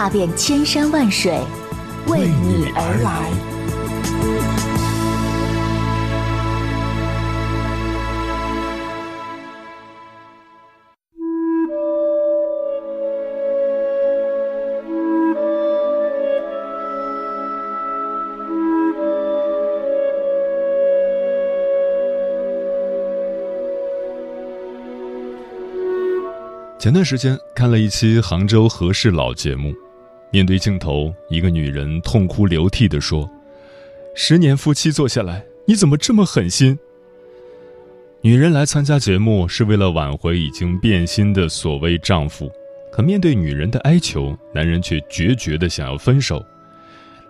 踏遍千山万水，为你而来。前段时间看了一期杭州和事佬节目，面对镜头，一个女人痛哭流涕地说：“十年夫妻做下来，你怎么这么狠心？”女人来参加节目是为了挽回已经变心的所谓丈夫，可面对女人的哀求，男人却决绝地想要分手。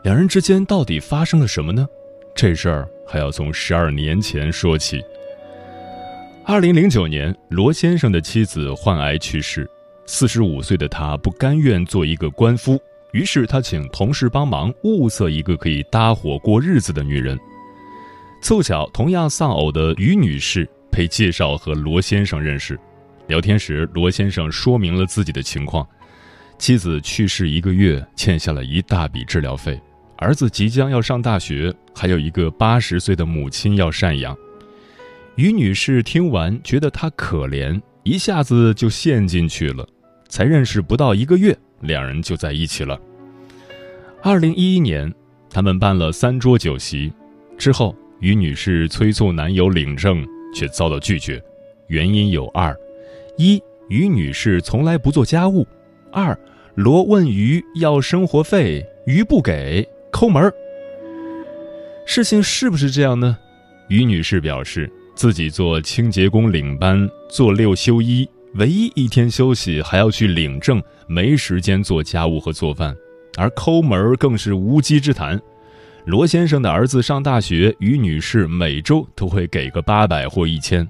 两人之间到底发生了什么呢？这事儿还要从十二年前说起。二零零九年，罗先生的妻子患癌去世，四十五岁的他不甘愿做一个官夫，于是他请同事帮忙物色一个可以搭伙过日子的女人。凑巧，同样丧偶的于女士被介绍和罗先生认识。聊天时，罗先生说明了自己的情况：妻子去世一个月，欠下了一大笔治疗费；儿子即将要上大学，还有一个八十岁的母亲要赡养。于女士听完，觉得他可怜，一下子就陷进去了。才认识不到一个月，两人就在一起了。二零一一年，他们办了三桌酒席，之后，于女士催促男友领证，却遭到拒绝，原因有二：一，于女士从来不做家务；二，罗问于要生活费，于不给，抠门儿。事情是不是这样呢？于女士表示。自己做清洁工领班，做六休一，唯一一天休息还要去领证，没时间做家务和做饭，而抠门更是无稽之谈。罗先生的儿子上大学，于女士每周都会给个八百或一千。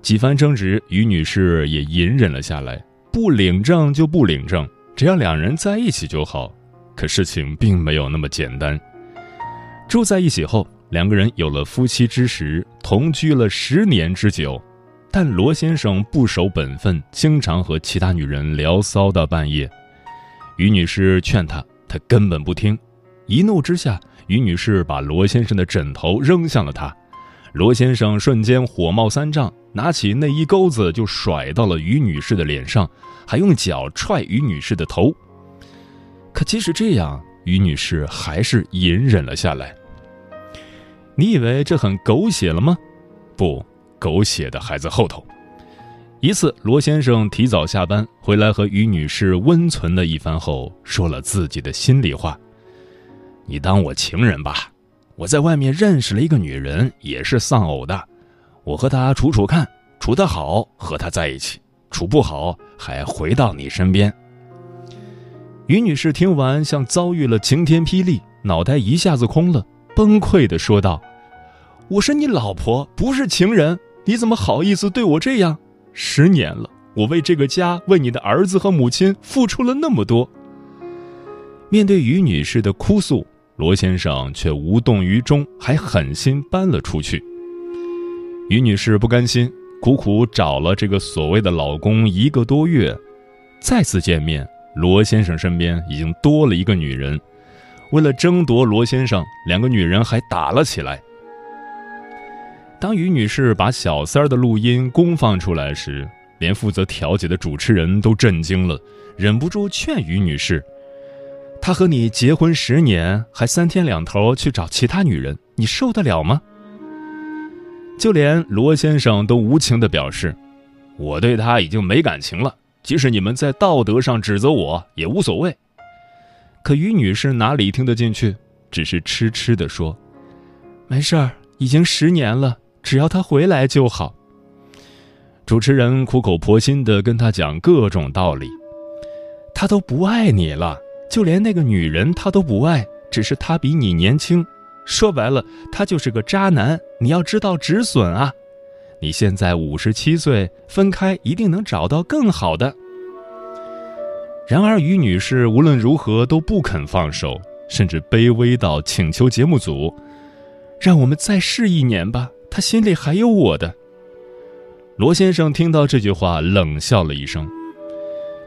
几番争执，于女士也隐忍了下来，不领证就不领证，只要两人在一起就好。可事情并没有那么简单。住在一起后。两个人有了夫妻之实，同居了十年之久，但罗先生不守本分，经常和其他女人聊骚到半夜。于女士劝他，他根本不听。一怒之下，于女士把罗先生的枕头扔向了他。罗先生瞬间火冒三丈，拿起内衣钩子就甩到了于女士的脸上，还用脚踹于女士的头。可即使这样，于女士还是隐忍了下来。你以为这很狗血了吗？不，狗血的还在后头。一次，罗先生提早下班回来，和于女士温存了一番后，说了自己的心里话：“你当我情人吧，我在外面认识了一个女人，也是丧偶的。我和她处处看，处得好和她在一起，处不好还回到你身边。”于女士听完，像遭遇了晴天霹雳，脑袋一下子空了，崩溃的说道。我是你老婆，不是情人，你怎么好意思对我这样？十年了，我为这个家，为你的儿子和母亲付出了那么多。面对于女士的哭诉，罗先生却无动于衷，还狠心搬了出去。于女士不甘心，苦苦找了这个所谓的老公一个多月，再次见面，罗先生身边已经多了一个女人。为了争夺罗先生，两个女人还打了起来。当于女士把小三儿的录音公放出来时，连负责调解的主持人都震惊了，忍不住劝于女士：“他和你结婚十年，还三天两头去找其他女人，你受得了吗？”就连罗先生都无情地表示：“我对他已经没感情了，即使你们在道德上指责我也无所谓。”可于女士哪里听得进去，只是痴痴地说：“没事儿，已经十年了。”只要他回来就好。主持人苦口婆心的跟他讲各种道理，他都不爱你了，就连那个女人他都不爱，只是他比你年轻。说白了，他就是个渣男。你要知道止损啊！你现在五十七岁，分开一定能找到更好的。然而，于女士无论如何都不肯放手，甚至卑微到请求节目组，让我们再试一年吧。他心里还有我的。罗先生听到这句话，冷笑了一声。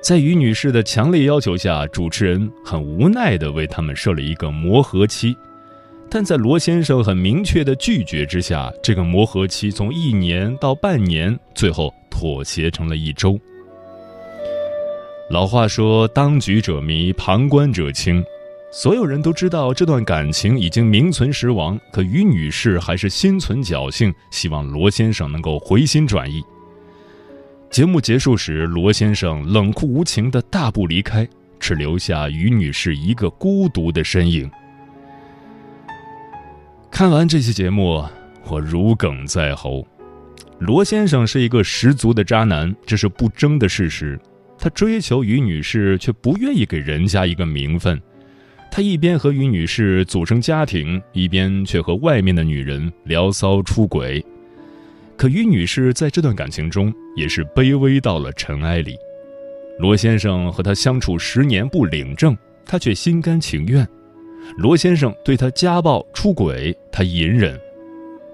在于女士的强烈要求下，主持人很无奈地为他们设了一个磨合期。但在罗先生很明确的拒绝之下，这个磨合期从一年到半年，最后妥协成了一周。老话说：“当局者迷，旁观者清。”所有人都知道这段感情已经名存实亡，可于女士还是心存侥幸，希望罗先生能够回心转意。节目结束时，罗先生冷酷无情的大步离开，只留下于女士一个孤独的身影。看完这期节目，我如鲠在喉。罗先生是一个十足的渣男，这是不争的事实。他追求于女士，却不愿意给人家一个名分。他一边和于女士组成家庭，一边却和外面的女人聊骚出轨。可于女士在这段感情中也是卑微到了尘埃里。罗先生和她相处十年不领证，她却心甘情愿。罗先生对她家暴出轨，她隐忍；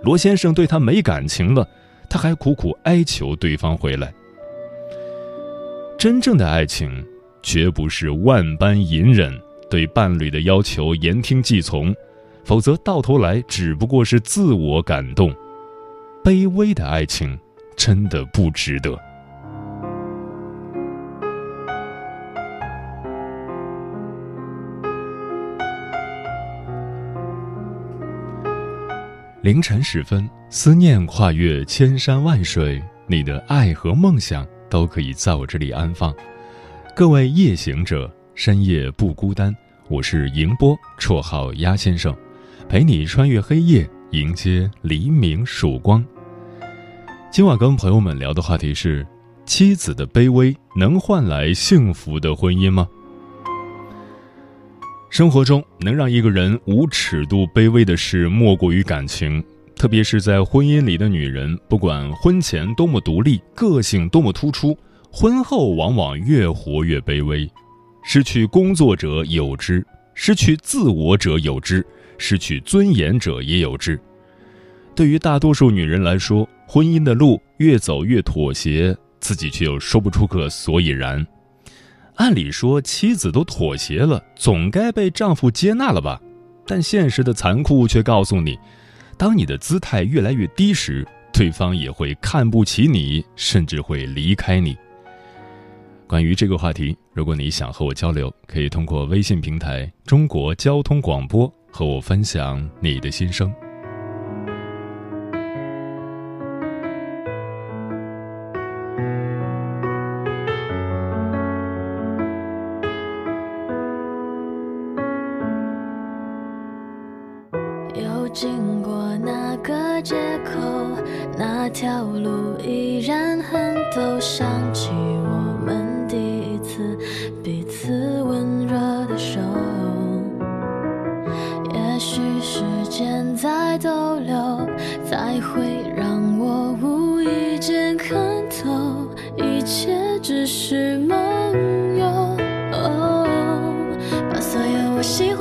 罗先生对她没感情了，她还苦苦哀求对方回来。真正的爱情，绝不是万般隐忍，对伴侣的要求言听计从，否则到头来只不过是自我感动。卑微的爱情，真的不值得。凌晨时分，思念跨越千山万水，你的爱和梦想。都可以在我这里安放。各位夜行者，深夜不孤单。我是迎波，绰号鸭先生，陪你穿越黑夜，迎接黎明曙光。今晚跟朋友们聊的话题是：妻子的卑微能换来幸福的婚姻吗？生活中能让一个人无尺度卑微的事，莫过于感情。特别是在婚姻里的女人，不管婚前多么独立，个性多么突出，婚后往往越活越卑微。失去工作者有之，失去自我者有之，失去尊严者也有之。对于大多数女人来说，婚姻的路越走越妥协，自己却又说不出个所以然。按理说，妻子都妥协了，总该被丈夫接纳了吧？但现实的残酷却告诉你。当你的姿态越来越低时，对方也会看不起你，甚至会离开你。关于这个话题，如果你想和我交流，可以通过微信平台“中国交通广播”和我分享你的心声。切只是梦游。把所有我喜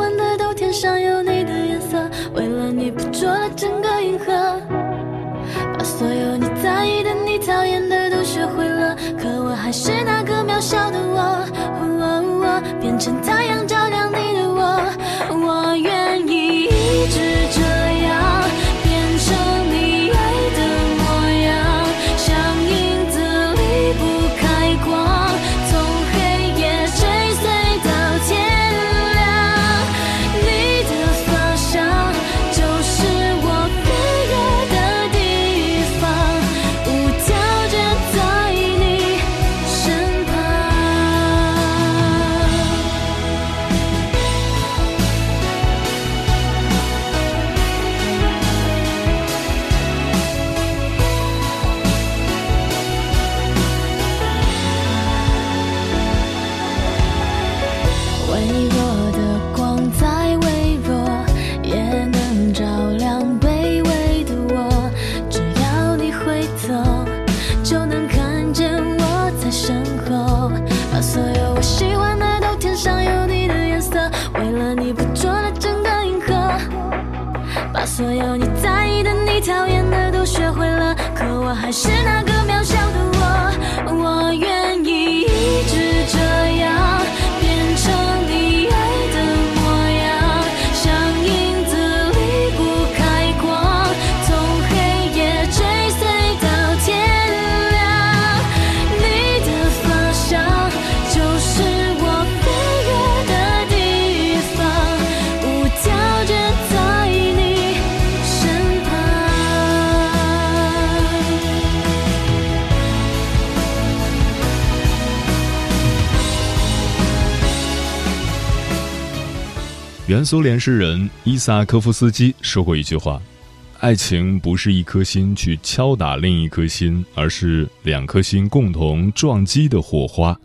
苏联诗人伊萨科夫斯基说过一句话：“爱情不是一颗心去敲打另一颗心，而是两颗心共同撞击的火花。”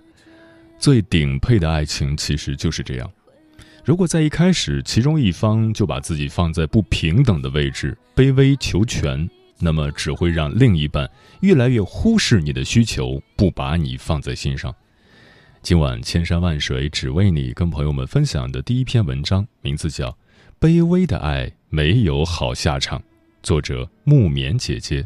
最顶配的爱情其实就是这样。如果在一开始，其中一方就把自己放在不平等的位置，卑微求全，那么只会让另一半越来越忽视你的需求，不把你放在心上。今晚千山万水只为你，跟朋友们分享的第一篇文章，名字叫《卑微的爱没有好下场》，作者木棉姐姐。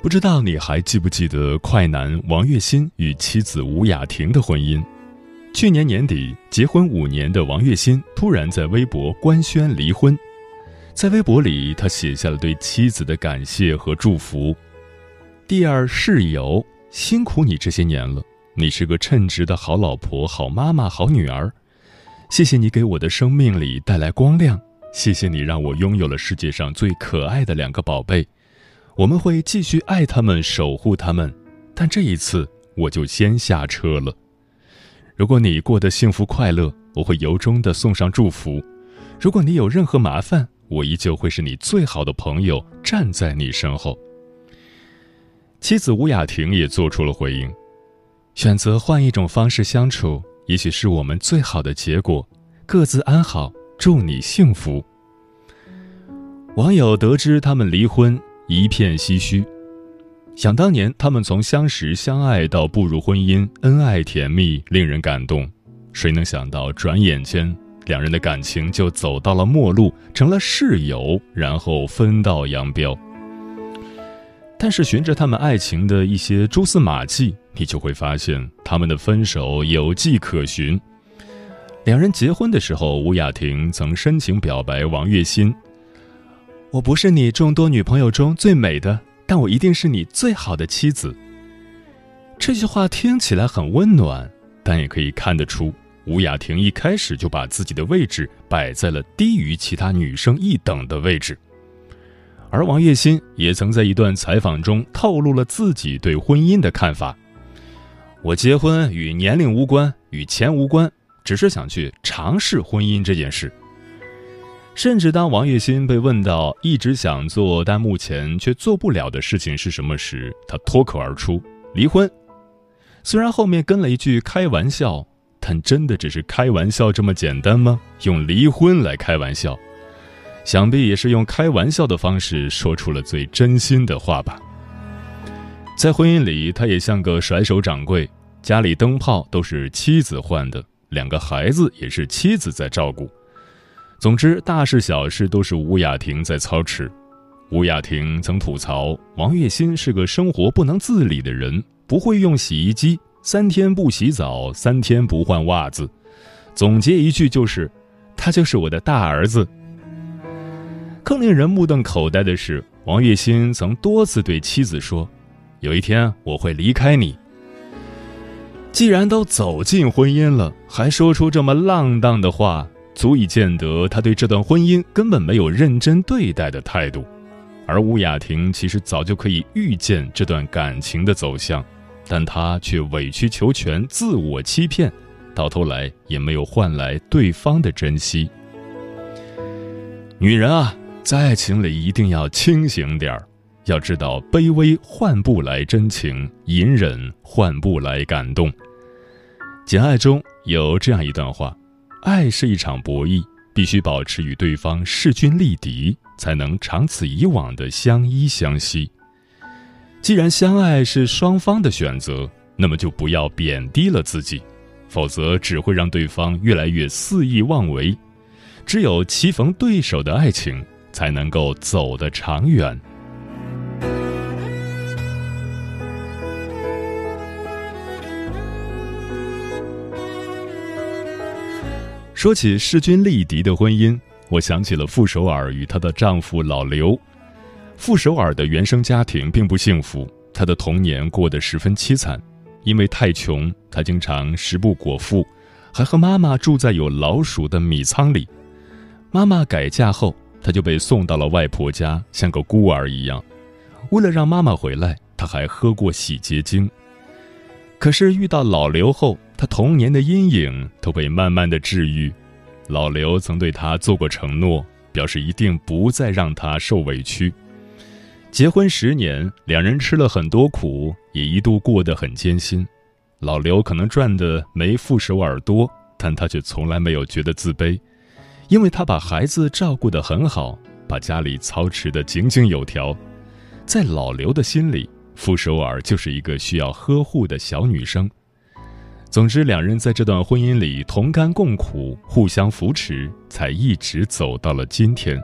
不知道你还记不记得快男王栎鑫与妻子吴雅婷的婚姻？去年年底，结婚五年的王栎鑫突然在微博官宣离婚。在微博里，他写下了对妻子的感谢和祝福：“第二室友，辛苦你这些年了，你是个称职的好老婆、好妈妈、好女儿。谢谢你给我的生命里带来光亮，谢谢你让我拥有了世界上最可爱的两个宝贝。我们会继续爱他们、守护他们，但这一次我就先下车了。”如果你过得幸福快乐，我会由衷的送上祝福；如果你有任何麻烦，我依旧会是你最好的朋友，站在你身后。妻子吴雅婷也做出了回应：选择换一种方式相处，也许是我们最好的结果。各自安好，祝你幸福。网友得知他们离婚，一片唏嘘。想当年，他们从相识相爱到步入婚姻，恩爱甜蜜，令人感动。谁能想到，转眼间，两人的感情就走到了末路，成了室友，然后分道扬镳。但是，循着他们爱情的一些蛛丝马迹，你就会发现，他们的分手有迹可循。两人结婚的时候，吴雅婷曾深情表白王栎鑫：“我不是你众多女朋友中最美的。”但我一定是你最好的妻子。这句话听起来很温暖，但也可以看得出，吴雅婷一开始就把自己的位置摆在了低于其他女生一等的位置。而王栎鑫也曾在一段采访中透露了自己对婚姻的看法：“我结婚与年龄无关，与钱无关，只是想去尝试婚姻这件事。”甚至当王栎鑫被问到一直想做但目前却做不了的事情是什么时，他脱口而出：“离婚。”虽然后面跟了一句开玩笑，但真的只是开玩笑这么简单吗？用离婚来开玩笑，想必也是用开玩笑的方式说出了最真心的话吧。在婚姻里，他也像个甩手掌柜，家里灯泡都是妻子换的，两个孩子也是妻子在照顾。总之，大事小事都是吴雅婷在操持。吴雅婷曾吐槽王栎鑫是个生活不能自理的人，不会用洗衣机，三天不洗澡，三天不换袜子。总结一句就是，他就是我的大儿子。更令人目瞪口呆的是，王栎鑫曾多次对妻子说：“有一天我会离开你。”既然都走进婚姻了，还说出这么浪荡的话。足以见得他对这段婚姻根本没有认真对待的态度，而吴雅婷其实早就可以预见这段感情的走向，但她却委曲求全、自我欺骗，到头来也没有换来对方的珍惜。女人啊，在爱情里一定要清醒点儿，要知道卑微换不来真情，隐忍换不来感动。《简爱》中有这样一段话。爱是一场博弈，必须保持与对方势均力敌，才能长此以往的相依相惜。既然相爱是双方的选择，那么就不要贬低了自己，否则只会让对方越来越肆意妄为。只有棋逢对手的爱情，才能够走得长远。说起势均力敌的婚姻，我想起了傅首尔与她的丈夫老刘。傅首尔的原生家庭并不幸福，她的童年过得十分凄惨。因为太穷，她经常食不果腹，还和妈妈住在有老鼠的米仓里。妈妈改嫁后，她就被送到了外婆家，像个孤儿一样。为了让妈妈回来，她还喝过洗洁精。可是遇到老刘后，他童年的阴影都被慢慢的治愈。老刘曾对他做过承诺，表示一定不再让他受委屈。结婚十年，两人吃了很多苦，也一度过得很艰辛。老刘可能赚的没傅首尔多，但他却从来没有觉得自卑，因为他把孩子照顾得很好，把家里操持得井井有条。在老刘的心里，傅首尔就是一个需要呵护的小女生。总之，两人在这段婚姻里同甘共苦，互相扶持，才一直走到了今天。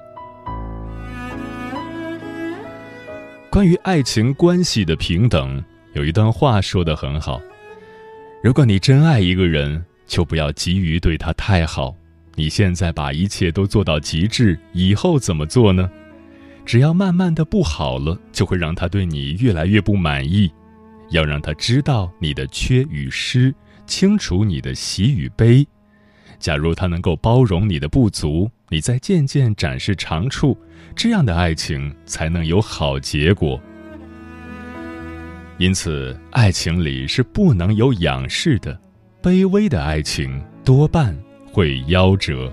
关于爱情关系的平等，有一段话说得很好：如果你真爱一个人，就不要急于对他太好。你现在把一切都做到极致，以后怎么做呢？只要慢慢的不好了，就会让他对你越来越不满意。要让他知道你的缺与失。清楚你的喜与悲，假如他能够包容你的不足，你再渐渐展示长处，这样的爱情才能有好结果。因此，爱情里是不能有仰视的，卑微的爱情多半会夭折。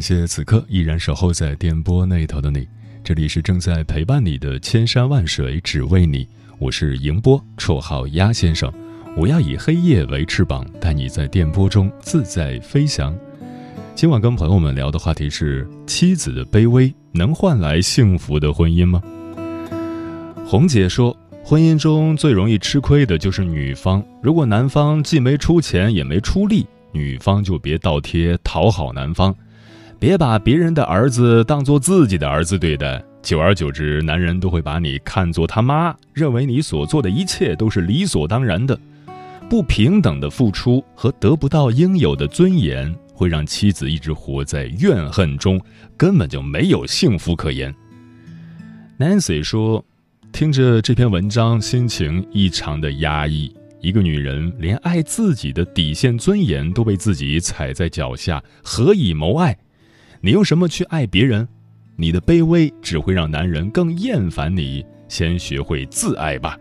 感谢此刻依然守候在电波那头的你，这里是正在陪伴你的千山万水只为你，我是迎波，绰号鸭先生，我要以黑夜为翅膀，带你在电波中自在飞翔。今晚跟朋友们聊的话题是：妻子的卑微能换来幸福的婚姻吗？红姐说，婚姻中最容易吃亏的就是女方，如果男方既没出钱也没出力，女方就别倒贴讨好男方。别把别人的儿子当做自己的儿子对待，久而久之，男人都会把你看作他妈，认为你所做的一切都是理所当然的。不平等的付出和得不到应有的尊严，会让妻子一直活在怨恨中，根本就没有幸福可言。Nancy 说：“听着这篇文章，心情异常的压抑。一个女人连爱自己的底线尊严都被自己踩在脚下，何以谋爱？”你用什么去爱别人？你的卑微只会让男人更厌烦你。先学会自爱吧。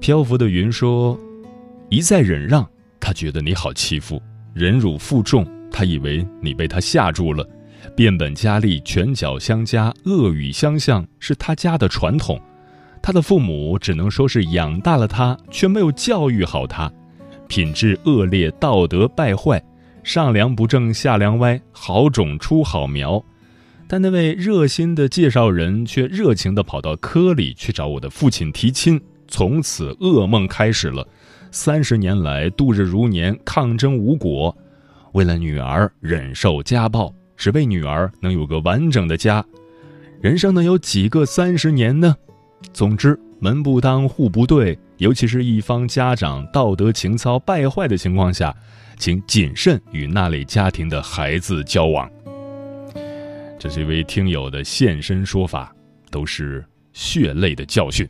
漂浮的云说：“一再忍让，他觉得你好欺负；忍辱负重，他以为你被他吓住了。变本加厉，拳脚相加，恶语相向，是他家的传统。他的父母只能说是养大了他，却没有教育好他，品质恶劣，道德败坏。”上梁不正下梁歪，好种出好苗，但那位热心的介绍人却热情地跑到科里去找我的父亲提亲。从此噩梦开始了。三十年来度日如年，抗争无果。为了女儿忍受家暴，只为女儿能有个完整的家。人生能有几个三十年呢？总之，门不当户不对，尤其是一方家长道德情操败坏的情况下。请谨慎与那类家庭的孩子交往。这是一位听友的现身说法，都是血泪的教训。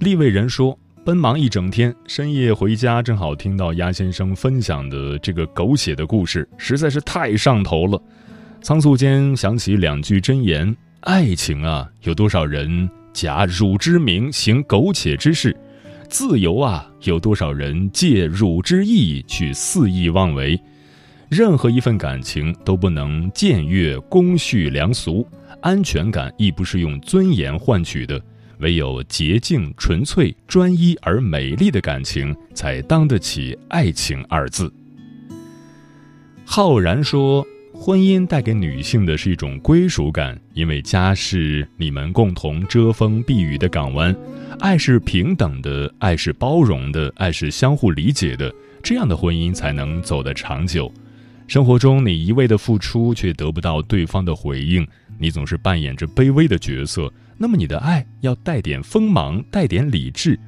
立位人说。奔忙一整天，深夜回家，正好听到鸭先生分享的这个狗血的故事，实在是太上头了。仓促间想起两句真言：爱情啊，有多少人假汝之名行苟且之事；自由啊，有多少人借汝之意去肆意妄为。任何一份感情都不能僭越公序良俗，安全感亦不是用尊严换取的。唯有洁净、纯粹、专一而美丽的感情，才当得起“爱情”二字。浩然说：“婚姻带给女性的是一种归属感，因为家是你们共同遮风避雨的港湾。爱是平等的，爱是包容的，爱是相互理解的，这样的婚姻才能走得长久。生活中，你一味的付出却得不到对方的回应，你总是扮演着卑微的角色。”那么你的爱要带点锋芒，带点理智。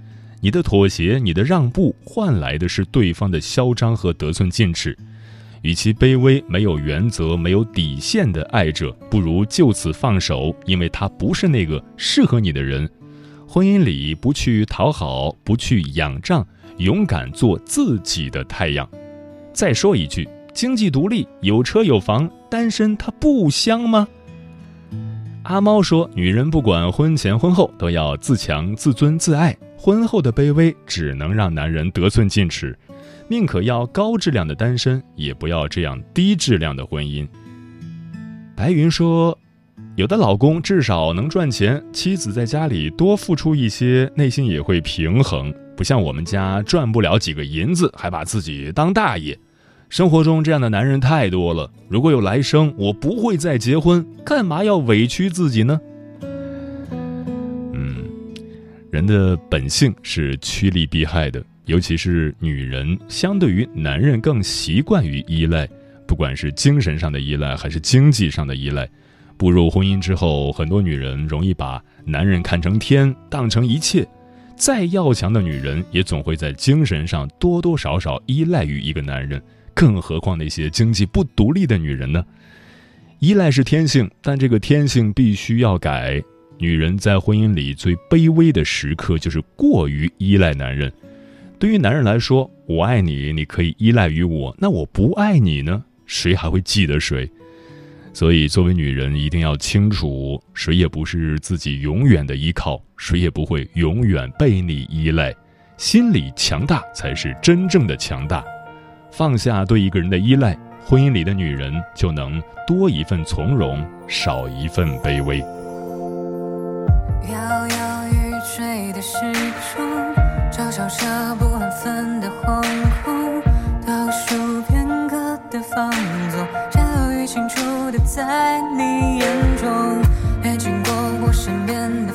你的妥协，你的让步，换来的是对方的嚣张和得寸进尺。与其卑微、没有原则、没有底线的爱着，不如就此放手，因为他不是那个适合你的人。婚姻里不去讨好，不去仰仗，勇敢做自己的太阳。再说一句，经济独立、有车有房、单身，它不香吗？阿猫说：“女人不管婚前婚后都要自强、自尊、自爱。婚后的卑微只能让男人得寸进尺，宁可要高质量的单身，也不要这样低质量的婚姻。”白云说：“有的老公至少能赚钱，妻子在家里多付出一些，内心也会平衡。不像我们家赚不了几个银子，还把自己当大爷。”生活中这样的男人太多了。如果有来生，我不会再结婚，干嘛要委屈自己呢？嗯，人的本性是趋利避害的，尤其是女人，相对于男人更习惯于依赖，不管是精神上的依赖还是经济上的依赖。步入婚姻之后，很多女人容易把男人看成天，当成一切。再要强的女人，也总会在精神上多多少少依赖于一个男人。更何况那些经济不独立的女人呢？依赖是天性，但这个天性必须要改。女人在婚姻里最卑微的时刻，就是过于依赖男人。对于男人来说，我爱你，你可以依赖于我；那我不爱你呢？谁还会记得谁？所以，作为女人，一定要清楚，谁也不是自己永远的依靠，谁也不会永远被你依赖。心理强大才是真正的强大。放下对一个人的依赖，婚姻里的女人就能多一份从容，少一份卑微。摇摇欲坠的时钟，嘲笑着不安分的惶恐，倒数片刻的放纵，清楚的在你眼中，也经过我身边的